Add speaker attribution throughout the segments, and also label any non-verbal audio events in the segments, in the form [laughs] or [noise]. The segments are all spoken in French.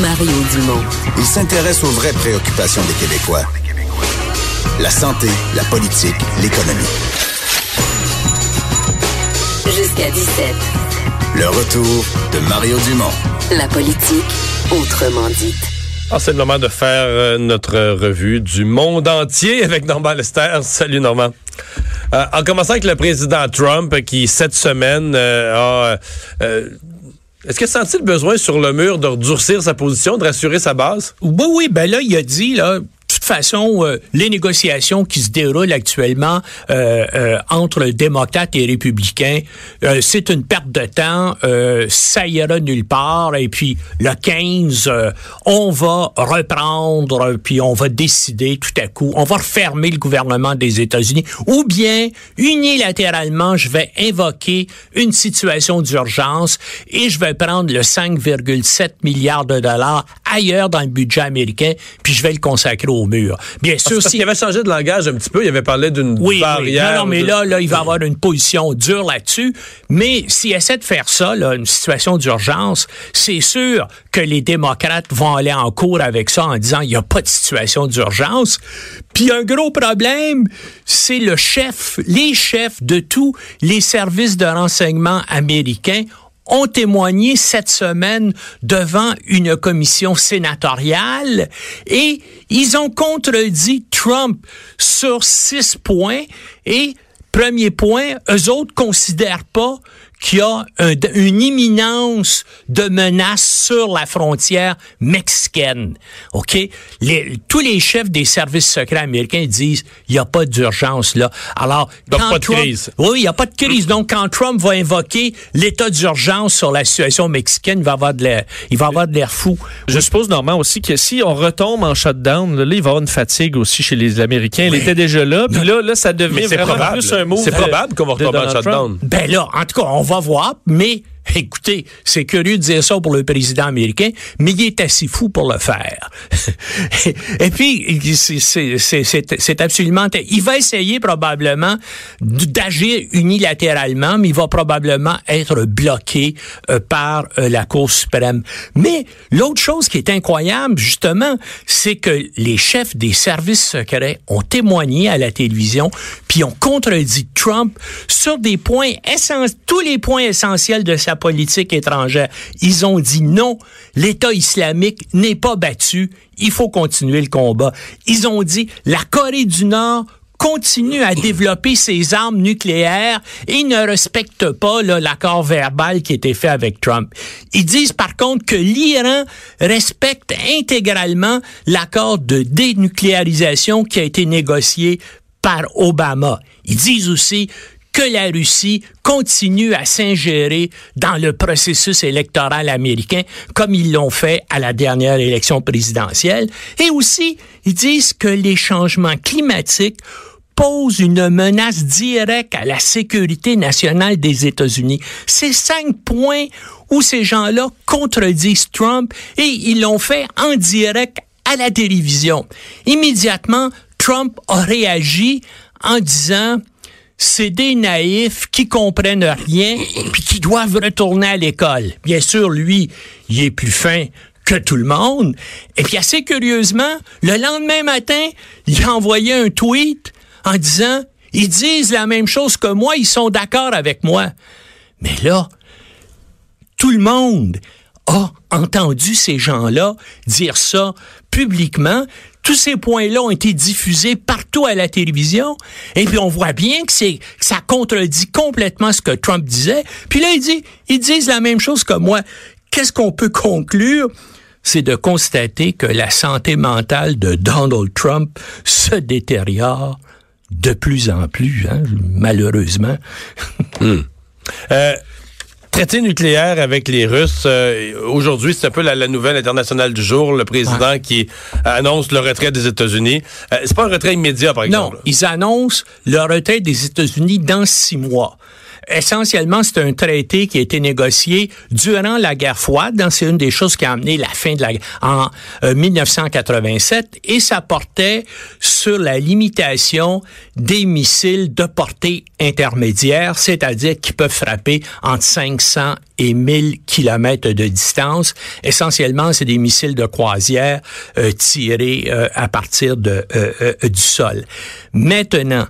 Speaker 1: Mario Dumont.
Speaker 2: Il s'intéresse aux vraies préoccupations des Québécois. La santé, la politique, l'économie.
Speaker 1: Jusqu'à 17.
Speaker 2: Le retour de Mario Dumont.
Speaker 1: La politique autrement dite.
Speaker 3: Ah, c'est le moment de faire euh, notre revue du monde entier avec Normand Lester. Salut Normand. Euh, en commençant avec le président Trump qui, cette semaine, euh, a... euh, est-ce qu'il a senti le besoin sur le mur de durcir sa position, de rassurer sa base?
Speaker 4: Oui, oui, ben là, il a dit, là, façon, euh, les négociations qui se déroulent actuellement euh, euh, entre démocrates et républicains, euh, c'est une perte de temps, euh, ça ira nulle part, et puis le 15, euh, on va reprendre, puis on va décider tout à coup, on va refermer le gouvernement des États-Unis, ou bien unilatéralement, je vais invoquer une situation d'urgence et je vais prendre le 5,7 milliards de dollars ailleurs dans le budget américain, puis je vais le consacrer au mur. Bien
Speaker 3: Parce,
Speaker 4: sûr,
Speaker 3: parce
Speaker 4: si
Speaker 3: qu'il avait changé de langage un petit peu. Il avait parlé d'une
Speaker 4: oui, oui.
Speaker 3: barrière.
Speaker 4: Non, non, mais
Speaker 3: de-
Speaker 4: là, là, il va avoir une position dure là-dessus. Mais s'il essaie de faire ça, là, une situation d'urgence, c'est sûr que les démocrates vont aller en cours avec ça en disant il n'y a pas de situation d'urgence. Puis un gros problème, c'est le chef, les chefs de tous les services de renseignement américains ont témoigné cette semaine devant une commission sénatoriale et ils ont contredit Trump sur six points et Premier point, eux autres considèrent pas qu'il y a un- une imminence de menace sur la frontière mexicaine. OK? Les- tous les chefs des services secrets américains disent il n'y a pas d'urgence là. Alors,
Speaker 3: Donc,
Speaker 4: quand
Speaker 3: pas de
Speaker 4: Trump-
Speaker 3: crise.
Speaker 4: oui, il n'y a pas de crise. Donc, quand Trump va invoquer l'état d'urgence sur la situation mexicaine, il va avoir de l'air, il va avoir de l'air fou.
Speaker 5: Je suppose, Normand, aussi que si on retombe en shutdown, là, il va y avoir une fatigue aussi chez les Américains. Il était déjà là, puis là, là, ça devient
Speaker 3: Mais c'est
Speaker 5: vraiment
Speaker 3: probable.
Speaker 5: plus un mot.
Speaker 3: C'est
Speaker 5: de-
Speaker 3: probable qu'on va
Speaker 5: de
Speaker 3: retomber en shutdown.
Speaker 4: Ben là, en tout cas, on va voir, mais [laughs] écoutez, c'est curieux de dire ça pour le président américain, mais il est assez fou pour le faire. [laughs] Et puis, c'est- absolument... Il va essayer probablement d'agir unilatéralement, mais il va probablement être bloqué euh, par euh, la Cour suprême. Mais l'autre chose qui est incroyable, justement, c'est que les chefs des services secrets ont témoigné à la télévision, puis ont contredit Trump sur des points essentiels, tous les points essentiels de sa politique étrangère. Ils ont dit non, l'État islamique n'est pas battu, il faut continuer le combat. Ils ont dit la Corée du Nord continue à développer ses armes nucléaires et ne respecte pas l'accord verbal qui a été fait avec Trump. Ils disent par contre que l'Iran respecte intégralement l'accord de dénucléarisation qui a été négocié par Obama. Ils disent aussi que la Russie continue à s'ingérer dans le processus électoral américain comme ils l'ont fait à la dernière élection présidentielle. Et aussi, ils disent que les changements climatiques posent une menace directe à la sécurité nationale des États-Unis. C'est cinq points où ces gens-là contredisent Trump et ils l'ont fait en direct à la télévision. Immédiatement, Trump a réagi en disant c'est des naïfs qui comprennent rien puis qui doivent retourner à l'école. Bien sûr, lui, il est plus fin que tout le monde. Et puis assez curieusement, le lendemain matin, il a envoyé un tweet en disant ils disent la même chose que moi, ils sont d'accord avec moi. Mais là, tout le monde a entendu ces gens-là dire ça publiquement. Tous ces points-là ont été diffusés partout à la télévision. Et puis on voit bien que c'est que ça contredit complètement ce que Trump disait. Puis là, il dit, ils disent la même chose que moi. Qu'est-ce qu'on peut conclure? C'est de constater que la santé mentale de Donald Trump se détériore de plus en plus, hein, malheureusement.
Speaker 3: Euh, traité nucléaire avec les Russes. Euh, aujourd'hui, c'est un peu la, la, nouvelle internationale du jour. Le président qui annonce le retrait des États-Unis. Euh, c'est pas un retrait immédiat, par exemple.
Speaker 4: Non, ils annoncent le retrait des États-Unis dans six mois. Essentiellement, c'est un traité qui a été négocié durant la guerre froide. C'est une des choses qui a amené la fin de la guerre en 1987 euh, et ça portait sur la limitation des missiles de portée intermédiaire, c'est-à-dire qui peuvent frapper entre 500 et 1000 kilomètres de distance. Essentiellement, c'est des missiles de croisière euh, tirés euh, à partir du sol. Maintenant,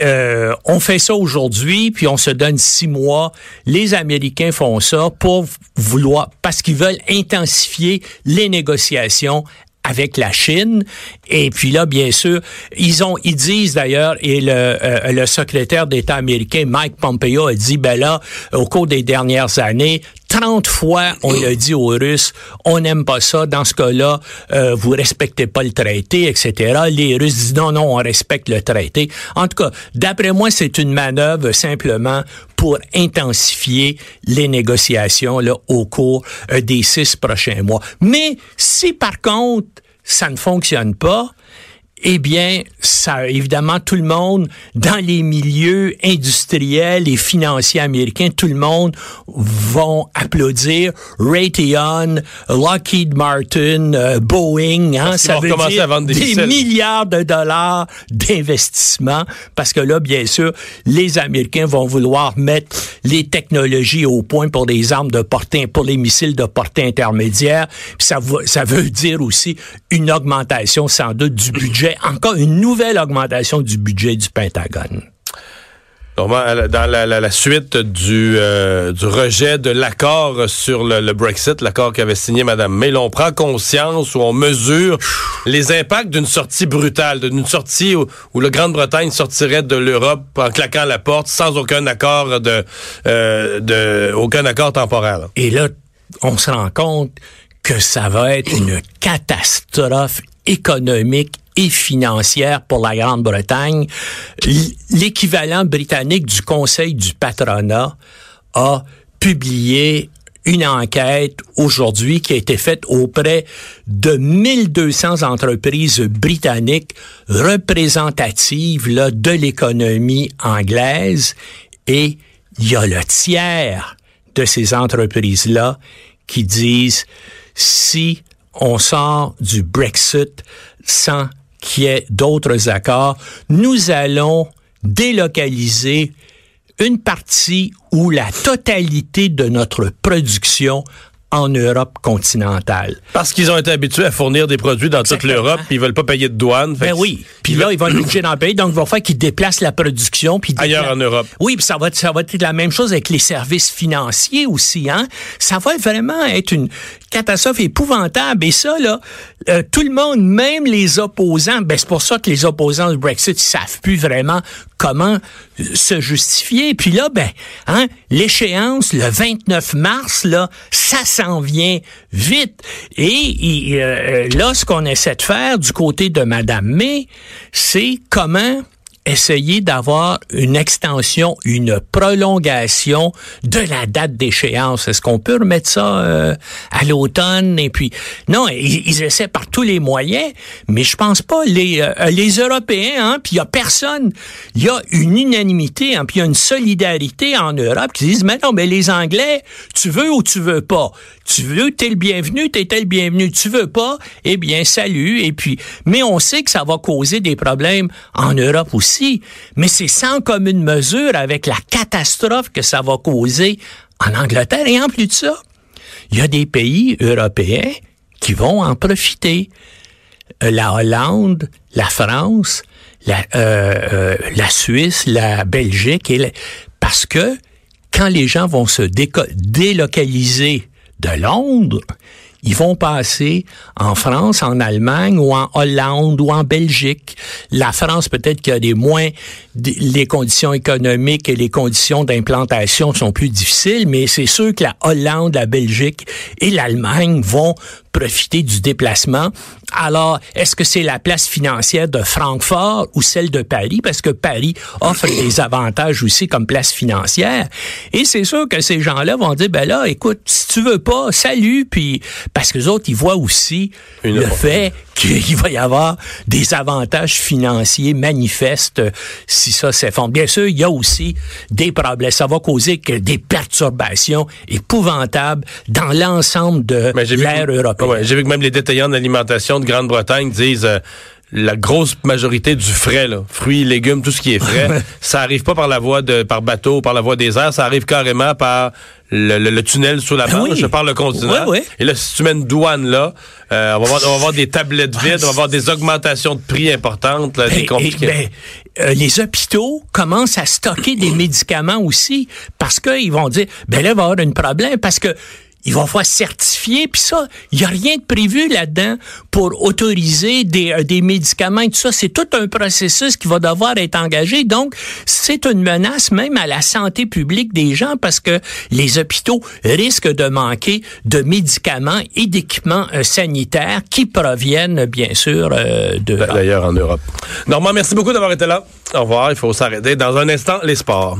Speaker 4: euh, on fait ça aujourd'hui, puis on se donne six mois. Les Américains font ça pour vouloir, parce qu'ils veulent intensifier les négociations avec la Chine. Et puis là, bien sûr, ils ont, ils disent d'ailleurs, et le, euh, le secrétaire d'État américain Mike Pompeo a dit, ben là, au cours des dernières années, 30 fois, on a dit aux Russes, on n'aime pas ça. Dans ce cas-là, euh, vous respectez pas le traité, etc. Les Russes disent non, non, on respecte le traité. En tout cas, d'après moi, c'est une manœuvre simplement pour intensifier les négociations au cours euh, des six prochains mois. Mais si par contre ça ne fonctionne pas, eh bien, ça, évidemment, tout le monde, dans les milieux industriels et financiers américains, tout le monde vont applaudir Raytheon, Lockheed Martin, euh, Boeing. Hein, ça veut dire des, milliards de dollars d'investissement parce que là, bien sûr, les Américains vont vouloir mettre les technologies au point pour des armes de portée, pour les missiles de portée intermédiaire. ça, ça veut dire aussi une augmentation sans doute du budget encore une nouvelle augmentation du budget du Pentagone.
Speaker 3: dans la, suite du, euh, du rejet de l'accord sur le, Brexit, l'accord qu'avait signé Mme May, on prend conscience ou on mesure les impacts d'une sortie brutale, d'une sortie où, où la Grande-Bretagne sortirait de l'Europe en claquant la porte sans aucun accord de, euh, de aucun accord temporaire.
Speaker 4: Et là, on se rend compte que ça va être une catastrophe économique et financière pour la Grande-Bretagne. L'équivalent britannique du Conseil du patronat a publié une enquête aujourd'hui qui a été faite auprès de 1200 entreprises britanniques représentatives là, de l'économie anglaise et il y a le tiers de ces entreprises-là qui disent si on sort du Brexit sans qu'il y d'autres accords, nous allons délocaliser une partie ou la totalité de notre production en Europe continentale.
Speaker 3: Parce qu'ils ont été habitués à fournir des produits dans toute l'Europe, puis ils veulent pas payer de douane.
Speaker 4: Ben oui. Puis là, ils vont être obligés d'en payer, donc il va falloir qu'ils déplacent la production. Puis
Speaker 3: Ailleurs en Europe.
Speaker 4: Oui, puis ça va, ça va être la même chose avec les services financiers aussi. Hein? Ça va vraiment être une catastrophe épouvantable. Et ça, là, euh, tout le monde, même les opposants, ben c'est pour ça que les opposants du Brexit, ils savent plus vraiment comment se justifier. Puis là, ben, hein, l'échéance, le 29 mars, là, ça vient vite. Et, euh, là, ce qu'on essaie de faire du côté de Madame May, c'est comment essayer d'avoir une extension, une prolongation de la date d'échéance. Est-ce qu'on peut remettre ça euh, à l'automne? Et puis non, ils, essaient par tous les moyens, mais je pense pas les euh, les Européens hein, puis il y a personne, il y a une unanimité, hein, puis il y a une solidarité en Europe qui disent mais non, mais les Anglais, tu veux ou tu veux pas? Tu veux, t'es le bienvenu, t'es le bienvenu. Tu veux pas, eh bien salut et puis mais on sait que ça va causer des problèmes en Europe aussi mais c'est sans commune mesure avec la catastrophe que ça va causer en Angleterre. Et en plus de ça, il y a des pays européens qui vont en profiter. Euh, la Hollande, la France, la, euh, euh, Suisse, la Belgique, parce que quand les gens vont se délocaliser de Londres, ils vont passer en France, en Allemagne ou en Hollande ou en Belgique. La France, peut-être qu'il y a des moins, les conditions économiques et les conditions d'implantation sont plus difficiles, mais c'est sûr que la Hollande, la Belgique et l'Allemagne vont profiter du déplacement. Alors, est-ce que c'est la place financière de Francfort ou celle de Paris? Parce que Paris offre des [coughs] avantages aussi comme place financière. Et c'est sûr que ces gens-là vont dire, ben là, écoute, si tu veux pas, salut, puis parce que les autres, ils voient aussi
Speaker 3: Une
Speaker 4: le fait qu'il va y avoir des avantages financiers manifestes si ça s'effondre. Bien sûr, il y a aussi des problèmes. Ça va causer que des perturbations épouvantables dans l'ensemble de l'ère européenne.
Speaker 3: Ouais, j'ai vu que même les détaillants d'alimentation de Grande-Bretagne disent euh, la grosse majorité du frais, là, fruits, légumes, tout ce qui est frais, [laughs] ça arrive pas par la voie de par bateau, par la voie des airs, ça arrive carrément par le, le- le tunnel sous la
Speaker 4: Ben
Speaker 3: Manche,
Speaker 4: oui.
Speaker 3: je parle le continent. Et là, si tu mets une douane là, euh, on, va avoir, on va avoir des tablettes vides, on va avoir des augmentations de prix importantes, là,
Speaker 4: Ben,
Speaker 3: des
Speaker 4: et-
Speaker 3: compliqués.
Speaker 4: ben, euh, les hôpitaux commencent à stocker des [clears throat] médicaments aussi parce qu'ils vont dire, ben là, il va y avoir un problème parce que ils vont falloir certifier, puis ça, il n'y a rien de prévu là-dedans pour autoriser des, euh, des médicaments et tout ça. C'est tout un processus qui va devoir être engagé. Donc, c'est une menace même à la santé publique des gens parce que les hôpitaux risquent de manquer de médicaments et d'équipements euh, sanitaires qui proviennent, bien sûr, euh, de...
Speaker 3: D'ailleurs, en Europe. Normand, merci beaucoup d'avoir été là. Au revoir. Il faut s'arrêter. Dans un instant, les sports.